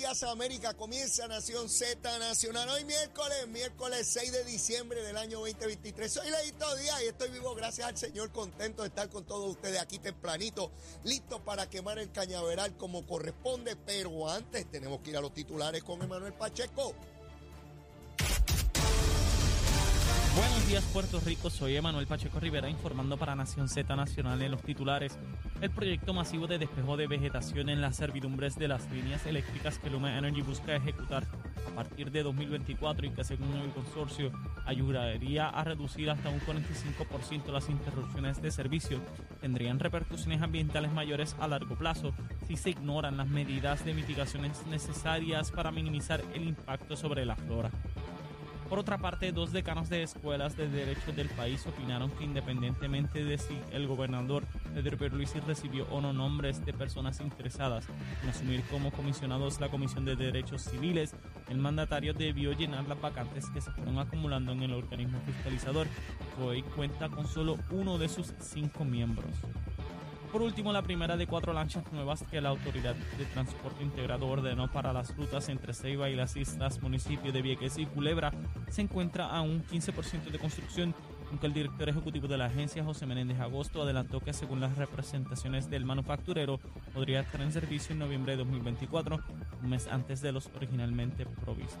Días, América. Comienza Nación Z Nacional. Hoy miércoles, miércoles 6 de diciembre del año 2023. Soy Leito Díaz y estoy vivo gracias al Señor. Contento de estar con todos ustedes aquí tempranito. Listo para quemar el cañaveral como corresponde. Pero antes tenemos que ir a los titulares con Emanuel Pacheco. Buenos días Puerto Rico, soy Emanuel Pacheco Rivera informando para Nación Z Nacional en los titulares. El proyecto masivo de despejo de vegetación en las servidumbres de las líneas eléctricas que Luma Energy busca ejecutar a partir de 2024 y que según el consorcio ayudaría a reducir hasta un 45% las interrupciones de servicio, tendrían repercusiones ambientales mayores a largo plazo si se ignoran las medidas de mitigaciones necesarias para minimizar el impacto sobre la flora. Por otra parte, dos decanos de escuelas de derecho del país opinaron que independientemente de si el gobernador Pedro Pierluisi recibió o no nombres de personas interesadas en asumir como comisionados la Comisión de Derechos Civiles, el mandatario debió llenar las vacantes que se fueron acumulando en el organismo fiscalizador, que hoy cuenta con solo uno de sus cinco miembros. Por último, la primera de cuatro lanchas nuevas que la Autoridad de Transporte Integrado ordenó para las rutas entre Ceiba y las islas, municipio de Vieques y Culebra, se encuentra a un 15% de construcción, aunque el director ejecutivo de la agencia, José Menéndez Agosto, adelantó que según las representaciones del manufacturero, podría estar en servicio en noviembre de 2024, un mes antes de los originalmente provistos.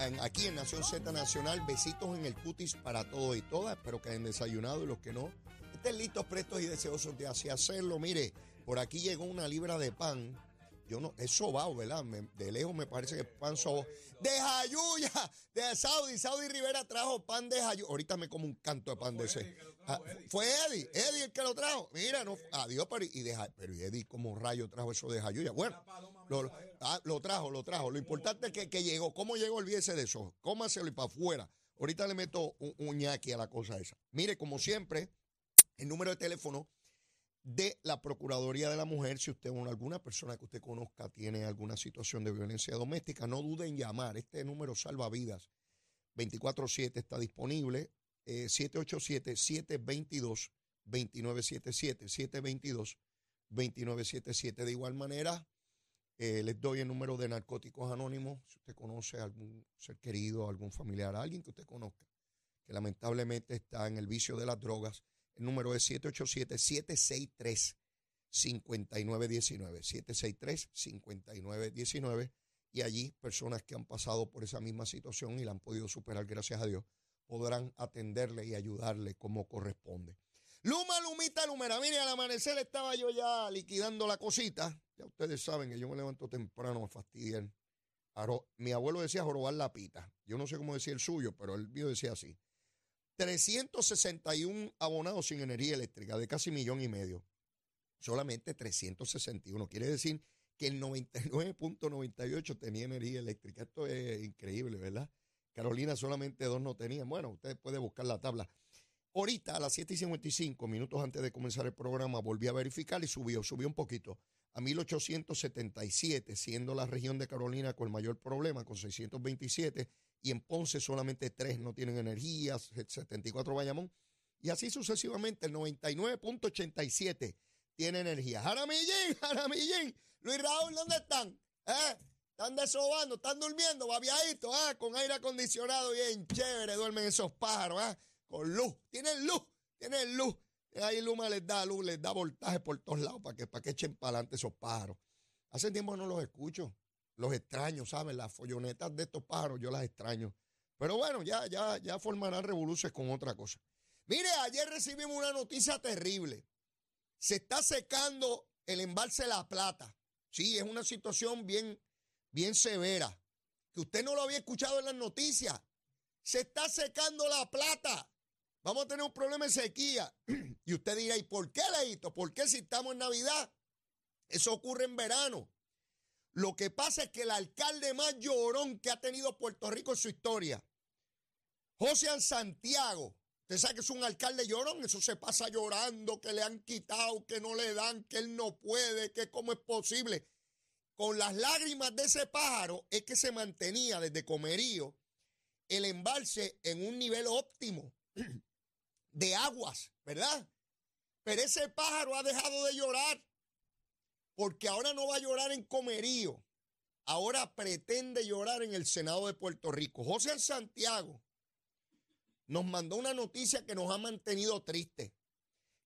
en- aquí en Nación Z Nacional. Besitos en el cutis para todos y todas. Espero que hayan desayunado y los que no. Estén listos, prestos y deseosos de así hacerlo. Mire, por aquí llegó una libra de pan. Yo no, es sobao, ¿verdad? Me- de lejos me parece que es pan sobao. De Jayuya, de Saudi. Saudi Rivera trajo pan de Jayuya. Ahorita me como un canto de pan de ese. Ah, fue Eddie, Eddie el que lo trajo. Mira, no, adiós, pero, y pero ¿y Eddie como rayo trajo eso de Jayuya. Bueno, ah, lo trajo, lo trajo. Lo importante es que, que llegó. ¿Cómo llegó? Olvídese de eso. Cómaselo y para afuera. Ahorita le meto un, un ñaqui a la cosa esa. Mire, como siempre, el número de teléfono de la Procuraduría de la Mujer, si usted o alguna persona que usted conozca tiene alguna situación de violencia doméstica, no duden en llamar. Este número salva vidas. 24-7 está disponible. eh, 787-722-2977. 722-2977. De igual manera, eh, les doy el número de Narcóticos Anónimos. Si usted conoce a algún ser querido, algún familiar, alguien que usted conozca, que lamentablemente está en el vicio de las drogas, el número es 787-763-5919. 763-5919. Y allí personas que han pasado por esa misma situación y la han podido superar, gracias a Dios, podrán atenderle y ayudarle como corresponde. Luma, Lumita, Lumera. Mire, al amanecer estaba yo ya liquidando la cosita. Ya ustedes saben que yo me levanto temprano a fastidiar. Mi abuelo decía jorobar la pita. Yo no sé cómo decía el suyo, pero el mío decía así. 361 abonados sin energía eléctrica, de casi millón y medio. Solamente 361. Quiere decir que el 99.98 tenía energía eléctrica. Esto es increíble, ¿verdad? Carolina solamente dos no tenían. Bueno, usted puede buscar la tabla. Ahorita a las 7 y 55, minutos antes de comenzar el programa, volví a verificar y subió, subió un poquito a 1877, siendo la región de Carolina con el mayor problema, con 627, y en Ponce solamente tres no tienen energía, 74 Bayamón, y así sucesivamente, el 99.87 tiene energía. Jaramillín, Jaramillín, Luis Raúl, ¿dónde están? ¿Eh? Están desobando, están durmiendo, babiaditos, ah, con aire acondicionado bien chévere, duermen esos pájaros, ah, con luz. Tienen luz, tienen luz. Ahí Luma les da luz, les da voltaje por todos lados para que, para que echen para adelante esos pájaros. Hace tiempo no los escucho. Los extraño, ¿saben? Las follonetas de estos pájaros, yo las extraño. Pero bueno, ya, ya, ya formarán revoluciones con otra cosa. Mire, ayer recibimos una noticia terrible. Se está secando el embalse La Plata. Sí, es una situación bien, bien severa. Que usted no lo había escuchado en las noticias. Se está secando la plata. Vamos a tener un problema de sequía. Y usted dirá, ¿y por qué, Leito? ¿Por qué si estamos en Navidad? Eso ocurre en verano. Lo que pasa es que el alcalde más llorón que ha tenido Puerto Rico en su historia, José Santiago, usted sabe que es un alcalde llorón, eso se pasa llorando, que le han quitado, que no le dan, que él no puede, que cómo es posible. Con las lágrimas de ese pájaro es que se mantenía desde Comerío el embalse en un nivel óptimo de aguas, ¿verdad? Pero ese pájaro ha dejado de llorar porque ahora no va a llorar en Comerío, ahora pretende llorar en el Senado de Puerto Rico. José Santiago nos mandó una noticia que nos ha mantenido tristes,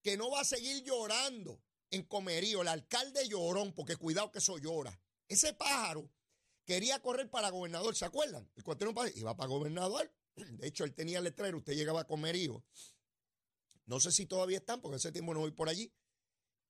que no va a seguir llorando en Comerío, el alcalde llorón, porque cuidado que eso llora. Ese pájaro quería correr para gobernador, ¿se acuerdan? El cuatrino iba para gobernador. De hecho, él tenía letrero, usted llegaba a Comerío. No sé si todavía están, porque ese tiempo no voy por allí.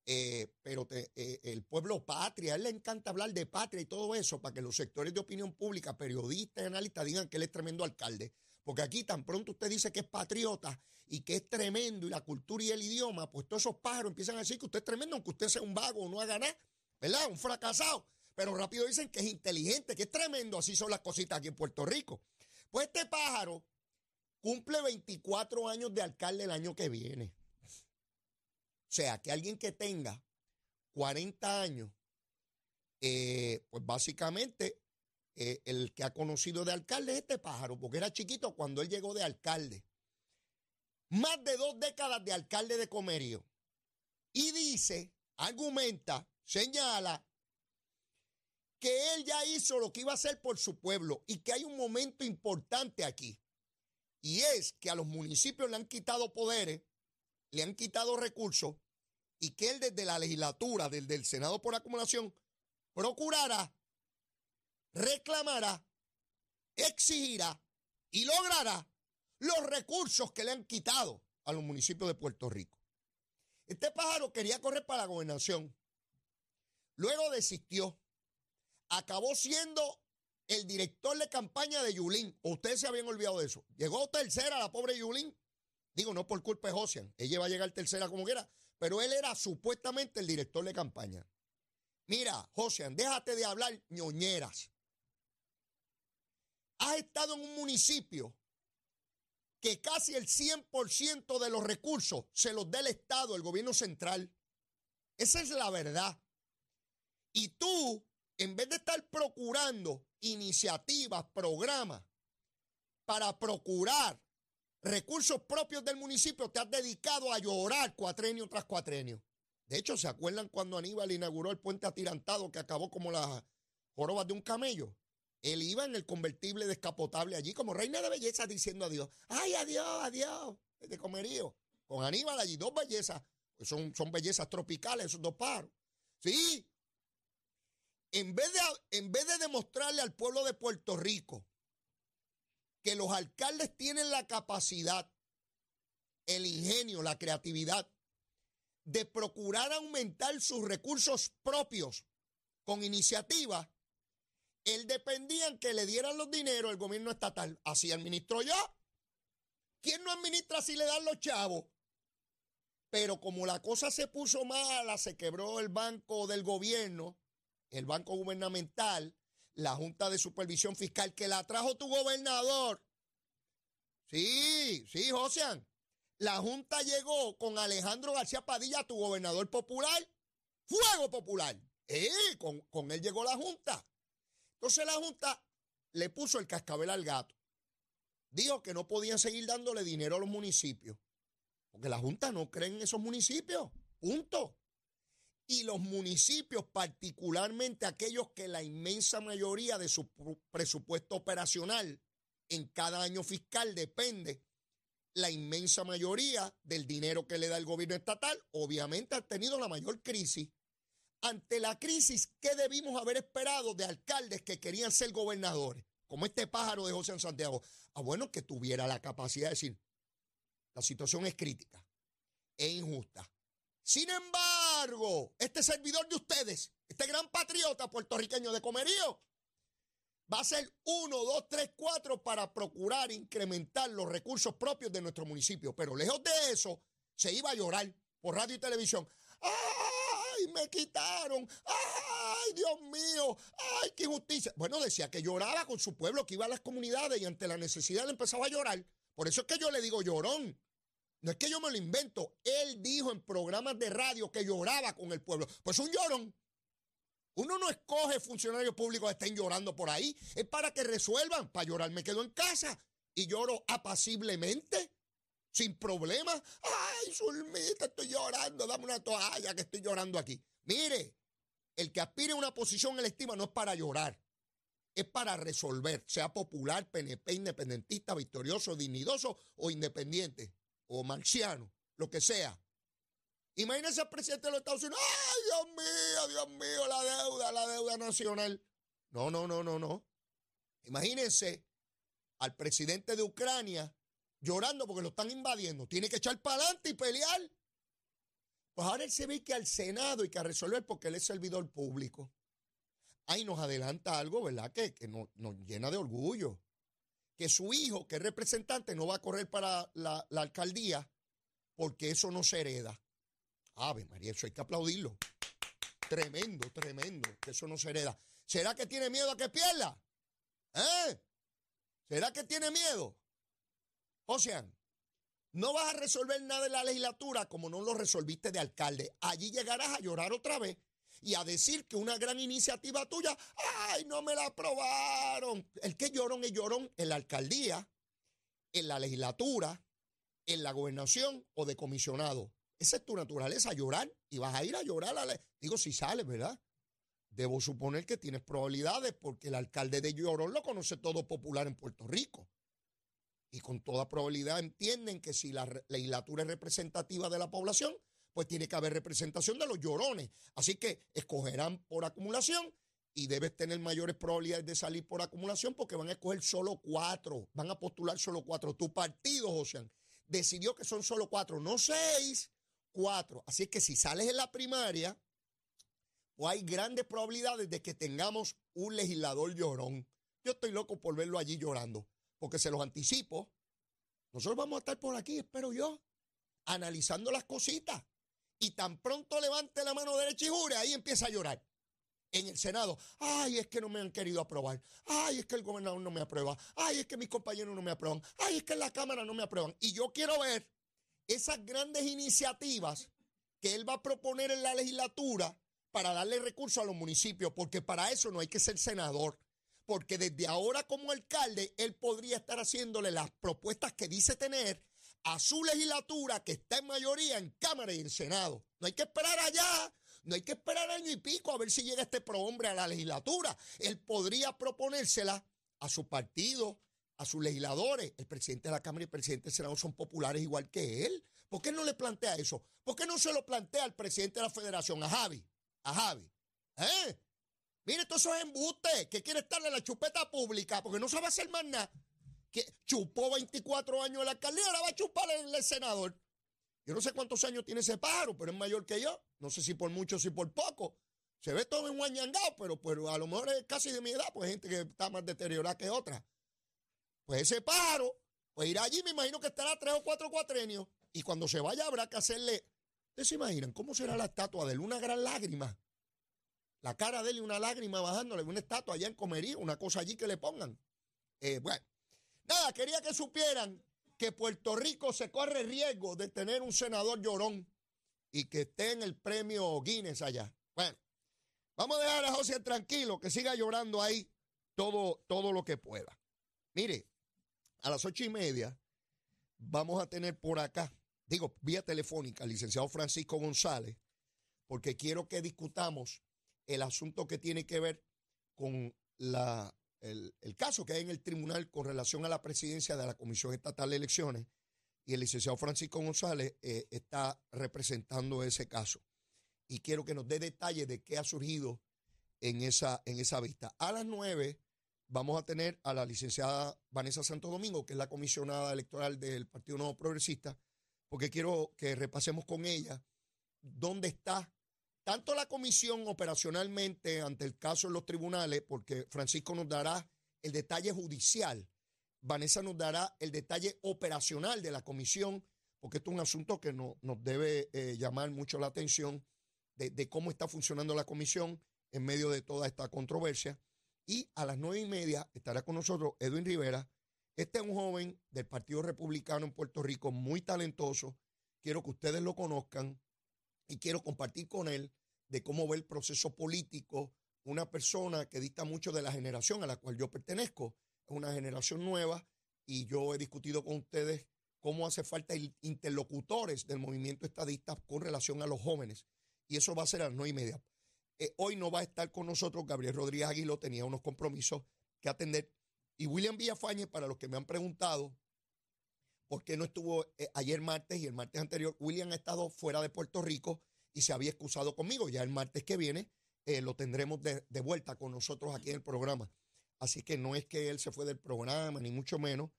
Eh, pero eh, el pueblo patria, a él le encanta hablar de patria y todo eso para que los sectores de opinión pública, periodistas y analistas digan que él es tremendo alcalde. Porque aquí tan pronto usted dice que es patriota y que es tremendo y la cultura y el idioma, pues todos esos pájaros empiezan a decir que usted es tremendo, aunque usted sea un vago o no haga nada, ¿verdad? Un fracasado. Pero rápido dicen que es inteligente, que es tremendo, así son las cositas aquí en Puerto Rico. Pues este pájaro cumple 24 años de alcalde el año que viene. O sea, que alguien que tenga 40 años, eh, pues básicamente eh, el que ha conocido de alcalde es este pájaro, porque era chiquito cuando él llegó de alcalde. Más de dos décadas de alcalde de Comerío. Y dice, argumenta, señala que él ya hizo lo que iba a hacer por su pueblo y que hay un momento importante aquí. Y es que a los municipios le han quitado poderes, le han quitado recursos y que él desde la legislatura, desde el Senado por acumulación, procurará, reclamará, exigirá y logrará los recursos que le han quitado a los municipios de Puerto Rico. Este pájaro quería correr para la gobernación. Luego desistió. Acabó siendo el director de campaña de Yulín. Ustedes se habían olvidado de eso. Llegó tercera la pobre Yulín. Digo, no por culpa de Josian. Ella va a llegar tercera como quiera. Pero él era supuestamente el director de campaña. Mira, Josian, déjate de hablar ñoñeras. Has estado en un municipio que casi el 100% de los recursos se los da el Estado, el gobierno central. Esa es la verdad. Y tú, en vez de estar procurando iniciativas, programas para procurar recursos propios del municipio, te has dedicado a llorar cuatrenio tras cuatrenio. De hecho, ¿se acuerdan cuando Aníbal inauguró el puente atirantado que acabó como las jorobas de un camello? Él iba en el convertible descapotable allí como reina de belleza diciendo adiós. ¡Ay, adiós, adiós! De comerío. Con Aníbal allí, dos bellezas. Son, son bellezas tropicales esos dos paros. Sí, en vez, de, en vez de demostrarle al pueblo de Puerto Rico que los alcaldes tienen la capacidad, el ingenio, la creatividad de procurar aumentar sus recursos propios con iniciativa, él dependía en que le dieran los dineros el gobierno estatal. Así administro yo. ¿Quién no administra si le dan los chavos? Pero como la cosa se puso mala, se quebró el banco del gobierno, el Banco Gubernamental, la Junta de Supervisión Fiscal que la trajo tu gobernador. Sí, sí, José. La Junta llegó con Alejandro García Padilla, tu gobernador popular. Fuego popular. Eh, con, con él llegó la Junta. Entonces la Junta le puso el cascabel al gato. Dijo que no podían seguir dándole dinero a los municipios. Porque la Junta no cree en esos municipios. Punto y los municipios, particularmente aquellos que la inmensa mayoría de su presupuesto operacional en cada año fiscal depende la inmensa mayoría del dinero que le da el gobierno estatal, obviamente ha tenido la mayor crisis. Ante la crisis, ¿qué debimos haber esperado de alcaldes que querían ser gobernadores? Como este pájaro de José Santiago. Ah, bueno, que tuviera la capacidad de decir, la situación es crítica, es injusta. Sin embargo, este servidor de ustedes, este gran patriota puertorriqueño de comerío, va a ser uno, dos, tres, cuatro para procurar incrementar los recursos propios de nuestro municipio. Pero lejos de eso, se iba a llorar por radio y televisión. ¡Ay, me quitaron! ¡Ay, Dios mío! ¡Ay, qué injusticia! Bueno, decía que lloraba con su pueblo, que iba a las comunidades y ante la necesidad le empezaba a llorar. Por eso es que yo le digo llorón. No es que yo me lo invento. Él dijo en programas de radio que lloraba con el pueblo. Pues un llorón. Uno no escoge funcionarios públicos que estén llorando por ahí. Es para que resuelvan. Para llorar me quedo en casa y lloro apaciblemente, sin problema. Ay, Zulmita, estoy llorando. Dame una toalla que estoy llorando aquí. Mire, el que aspire a una posición electiva no es para llorar. Es para resolver, sea popular, PNP, independentista, victorioso, dignidoso o independiente o marciano, lo que sea. Imagínense al presidente de los Estados Unidos. ¡Ay, Dios mío, Dios mío, la deuda, la deuda nacional! No, no, no, no, no. Imagínense al presidente de Ucrania llorando porque lo están invadiendo. Tiene que echar para adelante y pelear. Pues ahora él se ve que al Senado y que a resolver porque él es servidor público. Ahí nos adelanta algo, ¿verdad? Que, que nos, llena de orgullo. Que su hijo, que es representante, no va a correr para la, la alcaldía porque eso no se hereda. Ave María, eso hay que aplaudirlo. Tremendo, tremendo, que eso no se hereda. ¿Será que tiene miedo a que pierda? ¿Eh? ¿Será que tiene miedo? O sea, no vas a resolver nada en la legislatura como no lo resolviste de alcalde. Allí llegarás a llorar otra vez y a decir que una gran iniciativa tuya, ay, no me la aprobaron. El que llorón es llorón en la alcaldía, en la legislatura, en la gobernación o de comisionado. Esa es tu naturaleza, llorar. Y vas a ir a llorar. A la... Digo, si sales, ¿verdad? Debo suponer que tienes probabilidades porque el alcalde de Llorón lo conoce todo popular en Puerto Rico. Y con toda probabilidad entienden que si la legislatura es representativa de la población, pues tiene que haber representación de los llorones. Así que escogerán por acumulación y debes tener mayores probabilidades de salir por acumulación porque van a escoger solo cuatro, van a postular solo cuatro. Tu partido, José, decidió que son solo cuatro, no seis, cuatro. Así que si sales en la primaria, pues hay grandes probabilidades de que tengamos un legislador llorón. Yo estoy loco por verlo allí llorando, porque se los anticipo. Nosotros vamos a estar por aquí, espero yo, analizando las cositas. Y tan pronto levante la mano derecha y jure, ahí empieza a llorar. En el Senado, ay, es que no me han querido aprobar. Ay, es que el gobernador no me aprueba. Ay, es que mis compañeros no me aprueban. Ay, es que en la Cámara no me aprueban. Y yo quiero ver esas grandes iniciativas que él va a proponer en la legislatura para darle recursos a los municipios, porque para eso no hay que ser senador, porque desde ahora como alcalde él podría estar haciéndole las propuestas que dice tener a su legislatura que está en mayoría en Cámara y en Senado. No hay que esperar allá, no hay que esperar año y pico a ver si llega este prohombre a la legislatura. Él podría proponérsela a su partido, a sus legisladores. El presidente de la Cámara y el presidente del Senado son populares igual que él. ¿Por qué no le plantea eso? ¿Por qué no se lo plantea al presidente de la federación, a Javi? A Javi. ¿Eh? Mire, todo eso es embuste, que quiere estar en la chupeta pública, porque no sabe hacer más nada. Que chupó 24 años en la alcaldía, ahora va a chupar el, senador. Yo no sé cuántos años tiene ese pájaro, pero es mayor que yo. No sé si por mucho, si por poco. Se ve todo en guañangao, pero, pero a lo mejor es casi de mi edad, pues gente que está más deteriorada que otra. Pues ese pájaro, pues irá allí, me imagino que estará tres o cuatro cuatrenios. Y cuando se vaya habrá que hacerle. ¿Ustedes se imaginan cómo será la estatua de él? Una gran lágrima. La cara de él y una lágrima bajándole, una estatua allá en Comería, una cosa allí que le pongan. Eh, bueno, nada, quería que supieran que Puerto Rico se corre riesgo de tener un senador llorón y que esté en el premio Guinness allá. Bueno, vamos a dejar a José tranquilo, que siga llorando ahí todo, todo lo que pueda. Mire, a las ocho y media vamos a tener por acá, digo, vía telefónica, al licenciado Francisco González, porque quiero que discutamos el asunto que tiene que ver con la, el, el, caso que hay en el tribunal con relación a la presidencia de la Comisión Estatal de Elecciones, y el licenciado Francisco González eh, está representando ese caso. Y quiero que nos dé detalles de qué ha surgido en esa, en esa vista. A las nueve vamos a tener a la licenciada Vanessa Santo Domingo, que es la comisionada electoral del Partido Nuevo Progresista, porque quiero que repasemos con ella dónde está tanto la comisión operacionalmente ante el caso en los tribunales, porque Francisco nos dará el detalle judicial, Vanessa nos dará el detalle operacional de la comisión, porque esto es un asunto que no, nos debe eh, llamar mucho la atención de cómo está funcionando la comisión en medio de toda esta controversia. Y a las nueve y media estará con nosotros Edwin Rivera. Este es un joven del Partido Republicano en Puerto Rico, muy talentoso. Quiero que ustedes lo conozcan y quiero compartir con él de cómo ve el proceso político. Una persona que dista mucho de la generación a la cual yo pertenezco. Es una generación nueva y yo he discutido con ustedes cómo hace falta interlocutores del movimiento estadista con relación a los jóvenes. Y eso va a ser a las nueve y media. Eh, hoy no va a estar con nosotros Gabriel Rodríguez Aguilo, tenía unos compromisos que atender. Y William Villafañez, para los que me han preguntado por qué no estuvo eh, ayer martes y el martes anterior, William ha estado fuera de Puerto Rico y se había excusado conmigo. Ya el martes que viene eh, lo tendremos de, vuelta con nosotros aquí en el programa. Así que no es que él se fue del programa, ni mucho menos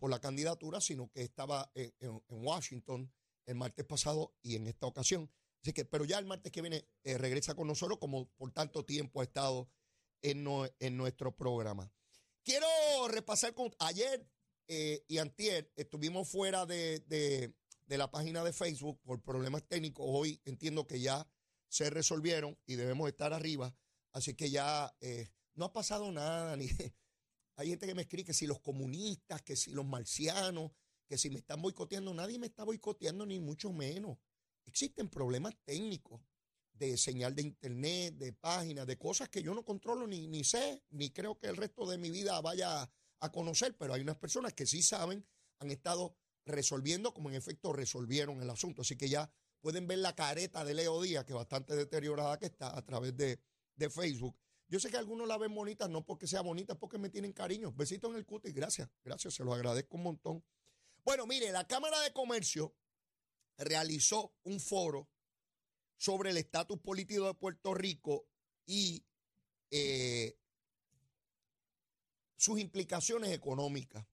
por la candidatura, sino que estaba en Washington el martes pasado y en esta ocasión que, pero ya el martes que viene eh, regresa con nosotros, como por tanto tiempo ha estado en nuestro programa. Quiero repasar con ayer eh, y antier estuvimos fuera de, de, la página de Facebook por problemas técnicos. Hoy entiendo que ya se resolvieron y debemos estar arriba. Así que ya eh, no ha pasado nada. Ni, hay gente que me escribe que si los comunistas, que si los marcianos, que si me están boicoteando. Nadie me está boicoteando, ni mucho menos. Existen problemas técnicos de señal de internet, de páginas, de cosas que yo no controlo ni, ni sé, ni creo que el resto de mi vida vaya a conocer, pero hay unas personas que sí saben, han estado resolviendo, como en efecto resolvieron el asunto. Así que ya pueden ver la careta de Leo Díaz, que bastante deteriorada que está a través de, de Facebook. Yo sé que algunos la ven bonita, no porque sea bonita, porque me tienen cariño. Besito en el cutis, gracias, gracias, se lo agradezco un montón. Bueno, mire, la Cámara de Comercio realizó un foro sobre el estatus político de Puerto Rico y eh, sus implicaciones económicas.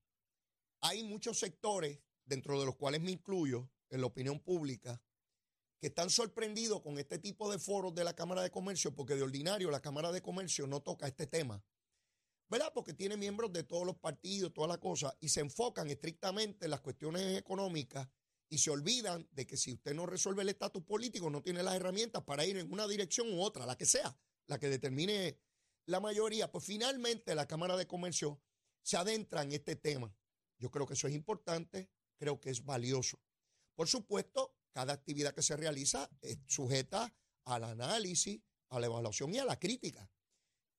Hay muchos sectores, dentro de los cuales me incluyo, en la opinión pública, que están sorprendidos con este tipo de foros de la Cámara de Comercio, porque de ordinario la Cámara de Comercio no toca este tema. ¿Verdad? Porque tiene miembros de todos los partidos, toda la cosa, y se enfocan estrictamente en las cuestiones económicas y se olvidan de que si usted no resuelve el estatus político, no tiene las herramientas para ir en una dirección u otra, la que sea, la que determine la mayoría. Pues finalmente la Cámara de Comercio se adentra en este tema. Yo creo que eso es importante, creo que es valioso. Por supuesto, cada actividad que se realiza es sujeta al análisis, a la evaluación y a la crítica.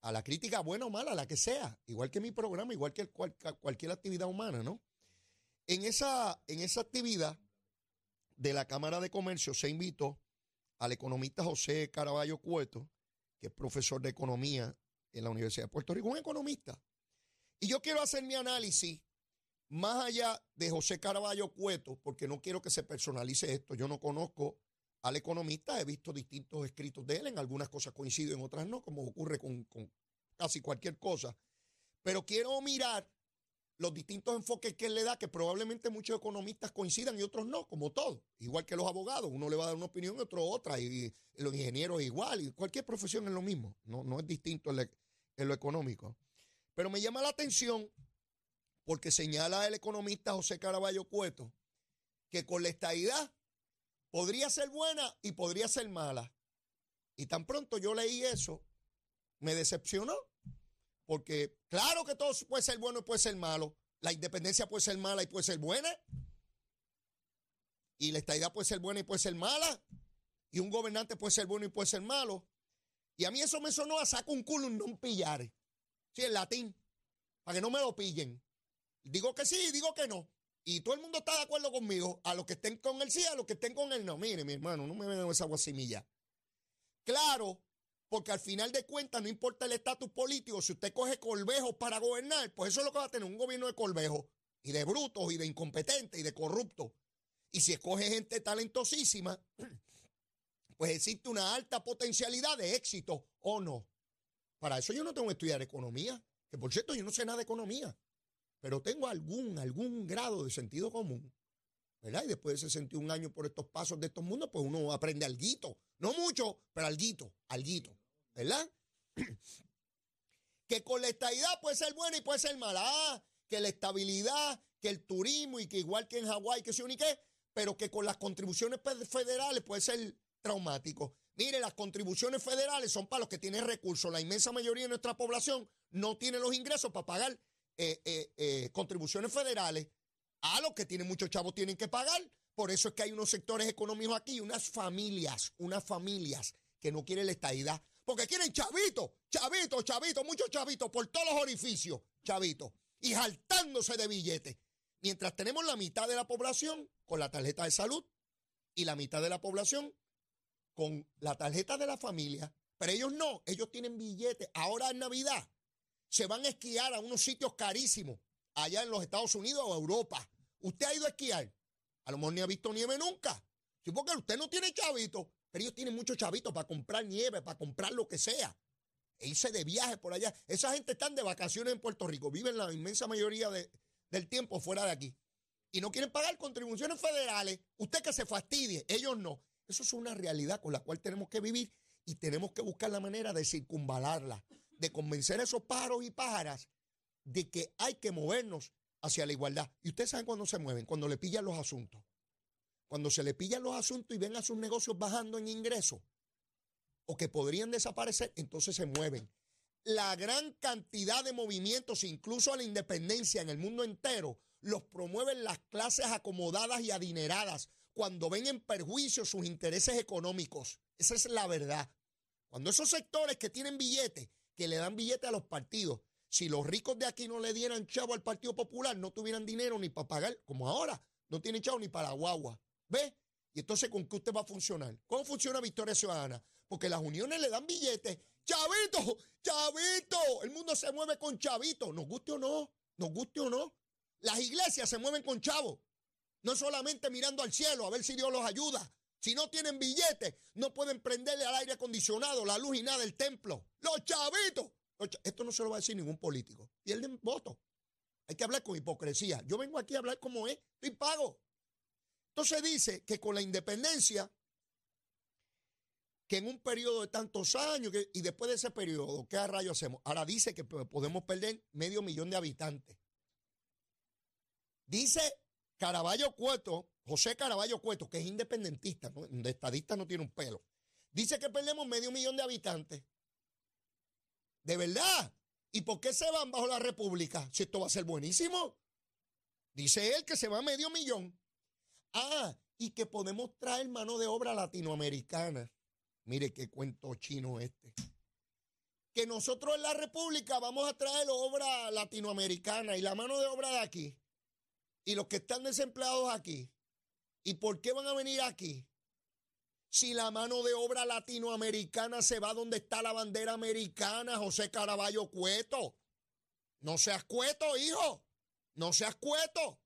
A la crítica buena o mala, la que sea, igual que mi programa, igual que cualquier actividad humana, ¿no? En esa, en esa actividad de la Cámara de Comercio se invitó al economista José Caraballo Cueto, que es profesor de economía en la Universidad de Puerto Rico, un economista. Y yo quiero hacer mi análisis más allá de José Caraballo Cueto, porque no quiero que se personalice esto. Yo no conozco al economista, he visto distintos escritos de él, en algunas cosas coincido, en otras no, como ocurre con, con casi cualquier cosa. Pero quiero mirar los distintos enfoques que él le da, que probablemente muchos economistas coincidan y otros no, como todo. Igual que los abogados, uno le va a dar una opinión y otro otra, y, los ingenieros igual, y cualquier profesión es lo mismo, no, no es distinto en, lo económico. Pero me llama la atención porque señala el economista José Caraballo Cueto que con la estadidad podría ser buena y podría ser mala. Y tan pronto yo leí eso, me decepcionó porque claro que todo puede ser bueno y puede ser malo. La independencia puede ser mala y puede ser buena. Y la estadidad puede ser buena y puede ser mala. Y un gobernante puede ser bueno y puede ser malo. Y a mí eso me sonó a saco un culo no pillare. Sí, en latín. Para que no me lo pillen. Digo que sí, digo que no. Y todo el mundo está de acuerdo conmigo. A los que estén con el sí, a los que estén con el no. Mire, mi hermano, no me ven esa guasimilla. Claro porque al final de cuentas, no importa el estatus político, si usted coge colvejos para gobernar, pues eso es lo que va a tener un gobierno de colvejos. y de brutos y de incompetentes y de corruptos. Y si escoge gente talentosísima, pues existe una alta potencialidad de éxito o no. Para eso yo no tengo que estudiar economía, que por cierto yo no sé nada de economía, pero tengo algún, algún grado de sentido común. ¿verdad? Y después de 61 años por estos pasos de estos mundos, pues uno aprende alguito. No mucho, pero alguito, alguito, ¿verdad? que con la estabilidad puede ser buena y puede ser mala. Ah, que la estabilidad, que el turismo y que igual que en Hawái, que se unique, pero que con las contribuciones federales puede ser traumático. Mire, las contribuciones federales son para los que tienen recursos. La inmensa mayoría de nuestra población no tiene los ingresos para pagar eh, eh, eh, contribuciones federales. A los que tienen muchos chavos tienen que pagar. Por eso es que hay unos sectores económicos aquí, unas familias, unas familias que no quieren la estadidad. Porque quieren chavitos, chavitos, chavitos, muchos chavitos por todos los orificios, chavitos. Y jaltándose de billetes. Mientras tenemos la mitad de la población con la tarjeta de salud y la mitad de la población con la tarjeta de la familia. Pero ellos no, ellos tienen billetes. Ahora en Navidad se van a esquiar a unos sitios carísimos allá en los Estados Unidos o Europa. ¿Usted ha ido a esquiar? A lo mejor ni ha visto nieve nunca. Sí, porque usted no tiene chavitos, pero ellos tienen muchos chavitos para comprar nieve, para comprar lo que sea. E irse de viaje por allá. Esa gente están de vacaciones en Puerto Rico, viven la inmensa mayoría del tiempo fuera de aquí. Y no quieren pagar contribuciones federales. Usted que se fastidie, ellos no. Eso es una realidad con la cual tenemos que vivir y tenemos que buscar la manera de circunvalarla, de convencer a esos pájaros y pájaras de que hay que movernos hacia la igualdad. Y ustedes saben cuándo se mueven, cuando le pillan los asuntos. Cuando se le pillan los asuntos y ven a sus negocios bajando en ingresos o que podrían desaparecer, entonces se mueven. La gran cantidad de movimientos, incluso a la independencia en el mundo entero, los promueven las clases acomodadas y adineradas cuando ven en perjuicio sus intereses económicos. Esa es la verdad. Cuando esos sectores que tienen billetes, que le dan billetes a los partidos, si los ricos de aquí no le dieran chavo al Partido Popular, no tuvieran dinero ni para pagar, como ahora, no tienen chavo ni para guagua. ¿Ve? Y entonces, ¿con qué usted va a funcionar? ¿Cómo funciona Victoria Ciudadana? Porque las uniones le dan billetes. ¡Chavito! ¡Chavito! El mundo se mueve con chavito. Nos guste o no, nos guste o no. Las iglesias se mueven con chavos. No solamente mirando al cielo a ver si Dios los ayuda. Si no tienen billetes, no pueden prenderle al aire acondicionado, la luz y nada del templo. Los chavitos. Esto no se lo va a decir ningún político. Pierden voto. Hay que hablar con hipocresía. Yo vengo aquí a hablar como es. Estoy pago. Entonces dice que con la independencia, que en un periodo de tantos años, y después de ese periodo, ¿qué rayo hacemos? Ahora dice que podemos perder medio millón de habitantes. Dice Caraballo Cueto, José Caraballo Cueto, que es independentista, de estadista no tiene un pelo, dice que perdemos medio millón de habitantes. ¿De verdad? ¿Y por qué se van bajo la República? Si esto va a ser buenísimo. Dice él que se va medio millón. Ah, y que podemos traer mano de obra latinoamericana. Mire qué cuento chino este. Que nosotros en la República vamos a traer obra latinoamericana y la mano de obra de aquí y los que están desempleados aquí. ¿Y por qué van a venir aquí? Si la mano de obra latinoamericana se va donde está la bandera americana, José Caraballo Cueto. No seas cueto, hijo. No seas cueto.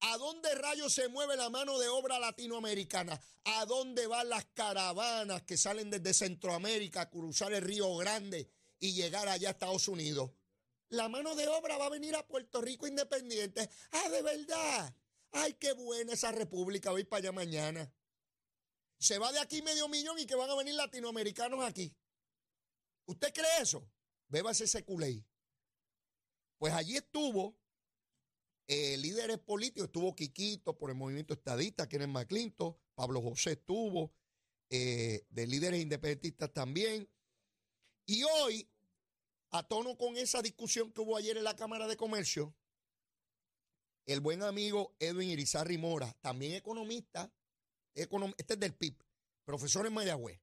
¿A dónde rayos se mueve la mano de obra latinoamericana? ¿A dónde van las caravanas que salen desde Centroamérica a cruzar el Río Grande y llegar allá a Estados Unidos? La mano de obra va a venir a Puerto Rico independiente. Ah, de verdad. Ay, qué buena esa república. Voy para allá mañana. Se va de aquí medio millón y que van a venir latinoamericanos aquí. ¿Usted cree eso? Bébase ese culé. Pues allí estuvo eh, líderes políticos, estuvo Quiquito por el movimiento estadista, Kenneth McClinton, Pablo José estuvo, eh, de líderes independentistas también. Y hoy a tono con esa discusión que hubo ayer en la Cámara de Comercio, el buen amigo Edwin Irizarry Mora, también economista, este es del PIB, profesor en Mayagüez.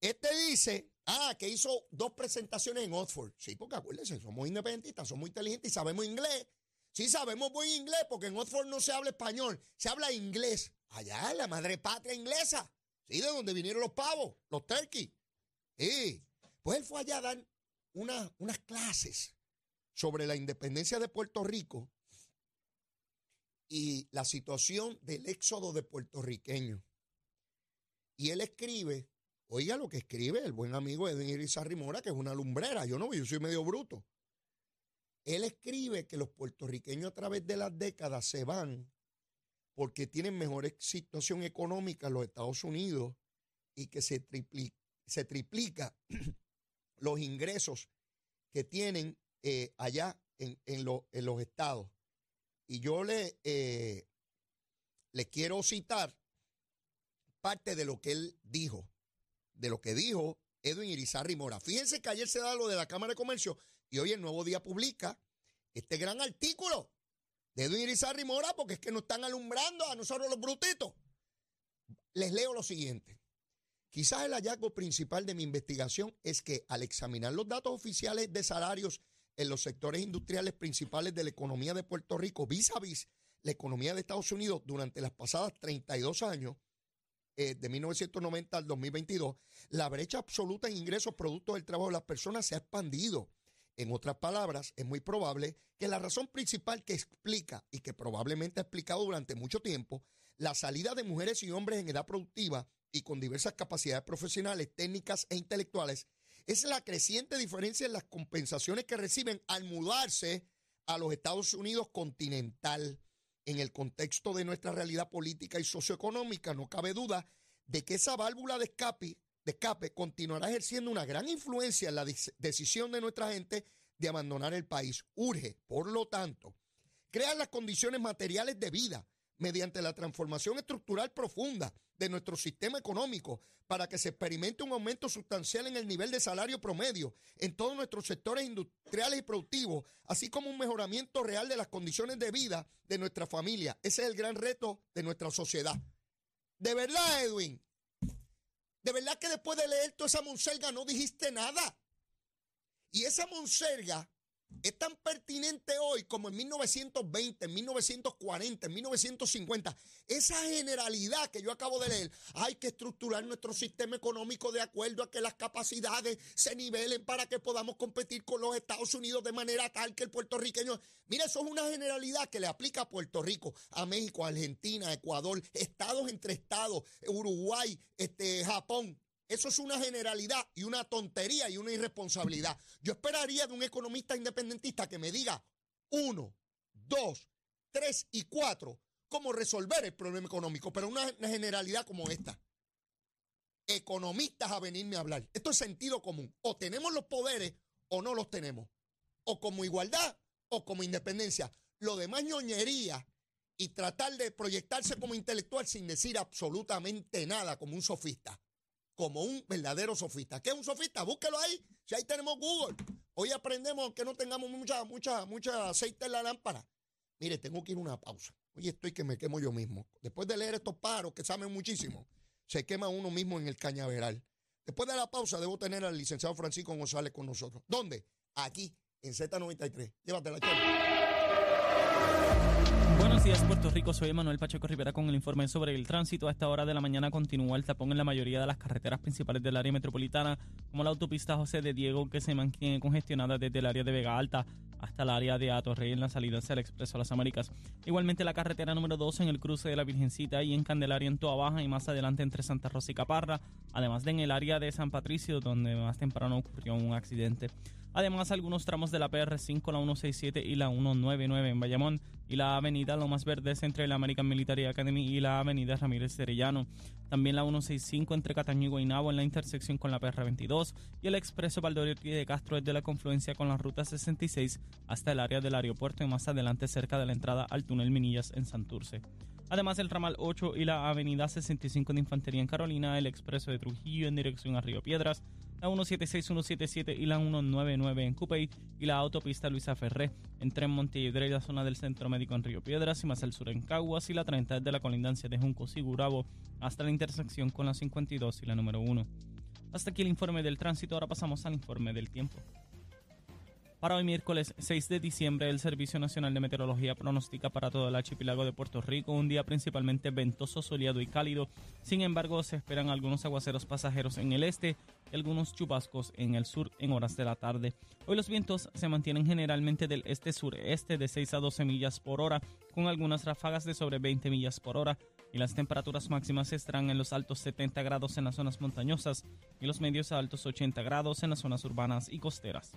Este dice, ah, que hizo dos presentaciones en Oxford. Sí, porque acuérdense, somos independentistas, somos inteligentes y sabemos inglés. Sí, sabemos buen inglés, porque en Oxford no se habla español, se habla inglés. Allá, la madre patria inglesa. Sí, de donde vinieron los pavos, los turkey. Sí. Pues él fue allá a dar unas clases sobre la independencia de Puerto Rico y la situación del éxodo de puertorriqueños. Y él escribe, oiga lo que escribe el buen amigo Edwin Irizarry Mora, que es una lumbrera, yo no, yo soy medio bruto. Él escribe que los puertorriqueños a través de las décadas se van porque tienen mejor situación económica en los Estados Unidos y que se se triplica los ingresos que tienen eh, allá en, en, en, los estados. Y yo le, eh, le quiero citar parte de lo que él dijo, de lo que dijo Edwin Irizarry Mora. Fíjense que ayer se da lo de la Cámara de Comercio y hoy el Nuevo Día publica este gran artículo de Edwin Irizarry Mora porque es que nos están alumbrando a nosotros los brutitos. Les leo lo siguiente. Quizás el hallazgo principal de mi investigación es que al examinar los datos oficiales de salarios en los sectores industriales principales de la economía de Puerto Rico vis a vis la economía de Estados Unidos durante las pasadas 32 años, eh, de 1990 al 2022, la brecha absoluta en ingresos producto del trabajo de las personas se ha expandido. En otras palabras, es muy probable que la razón principal que explica y que probablemente ha explicado durante mucho tiempo la salida de mujeres y hombres en edad productiva y con diversas capacidades profesionales, técnicas e intelectuales, es la creciente diferencia en las compensaciones que reciben al mudarse a los Estados Unidos continental. En el contexto de nuestra realidad política y socioeconómica, no cabe duda de que esa válvula de escape, de escape continuará ejerciendo una gran influencia en la decisión de nuestra gente de abandonar el país. Urge, por lo tanto, crear las condiciones materiales de vida mediante la transformación estructural profunda de nuestro sistema económico para que se experimente un aumento sustancial en el nivel de salario promedio en todos nuestros sectores industriales y productivos, así como un mejoramiento real de las condiciones de vida de nuestra familia. Ese es el gran reto de nuestra sociedad. De verdad, Edwin, de verdad que después de leer toda esa monserga no dijiste nada. Y esa monserga es tan pertinente hoy como en 1920, en 1940, en 1950. Esa generalidad que yo acabo de leer, hay que estructurar nuestro sistema económico de acuerdo a que las capacidades se nivelen para que podamos competir con los Estados Unidos de manera tal que el puertorriqueño... Mira, eso es una generalidad que le aplica a Puerto Rico, a México, a Argentina, a Ecuador, estados entre estados, Uruguay, este, Japón. Eso es una generalidad y una tontería y una irresponsabilidad. Yo esperaría de un economista independentista que me diga uno, dos, tres y cuatro cómo resolver el problema económico, pero una generalidad como esta. Economistas a venirme a hablar. Esto es sentido común. O tenemos los poderes o no los tenemos. O como igualdad o como independencia. Lo demás ñoñería y tratar de proyectarse como intelectual sin decir absolutamente nada como un sofista como un verdadero sofista. ¿Qué es un sofista? Búsquelo ahí. Si ahí tenemos Google. Hoy aprendemos que no tengamos mucha, mucha, mucha aceite en la lámpara. Mire, tengo que ir a una pausa. Hoy estoy que me quemo yo mismo. Después de leer estos paros que saben muchísimo, se quema uno mismo en el cañaveral. Después de la pausa, debo tener al licenciado Francisco González con nosotros. ¿Dónde? Aquí, en Z93. Llévatela, Buenos días, Puerto Rico. Soy Manuel Pacheco Rivera con el informe sobre el tránsito. A esta hora de la mañana continúa el tapón en la mayoría de las carreteras principales del área metropolitana, como la autopista José de Diego, que se mantiene congestionada desde el área de Vega Alta hasta el área de Atorrey en la salida hacia el Expreso a las Américas. Igualmente la carretera número 2 en el cruce de la Virgencita y en Candelaria en Toa Baja y más adelante entre Santa Rosa y Caparra, además de en el área de San Patricio, donde más temprano ocurrió un accidente. Además, algunos tramos de la PR5, la 167 y la 199 en Bayamón y la avenida Lomas Verdes entre la American Military Academy y la avenida Ramírez Cerellano. También la 165 entre Cataño y Guaynabo en la intersección con la PR22 y el expreso Valdoriotti de Castro desde la confluencia con la ruta 66 hasta el área del aeropuerto y más adelante cerca de la entrada al túnel Minillas en Santurce. Además, el ramal 8 y la avenida 65 de Infantería en Carolina, el expreso de Trujillo en dirección a Río Piedras, la 176, 177 y la 199 en Cupey y la autopista Luisa Ferré entre Montelledre y la zona del Centro Médico en Río Piedras y más al sur en Caguas y la 30 de la colindancia de Juncos y Gurabo hasta la intersección con la 52 y la número 1. Hasta aquí el informe del tránsito, ahora pasamos al informe del tiempo. Para hoy miércoles 6 de diciembre, el Servicio Nacional de Meteorología pronostica para todo el archipiélago de Puerto Rico un día principalmente ventoso, soleado y cálido. Sin embargo, se esperan algunos aguaceros pasajeros en el este y algunos chubascos en el sur en horas de la tarde. Hoy los vientos se mantienen generalmente del este-sureste de 6 a 12 millas por hora, con algunas ráfagas de sobre 20 millas por hora, y las temperaturas máximas estarán en los altos 70 grados en las zonas montañosas y los medios a altos 80 grados en las zonas urbanas y costeras.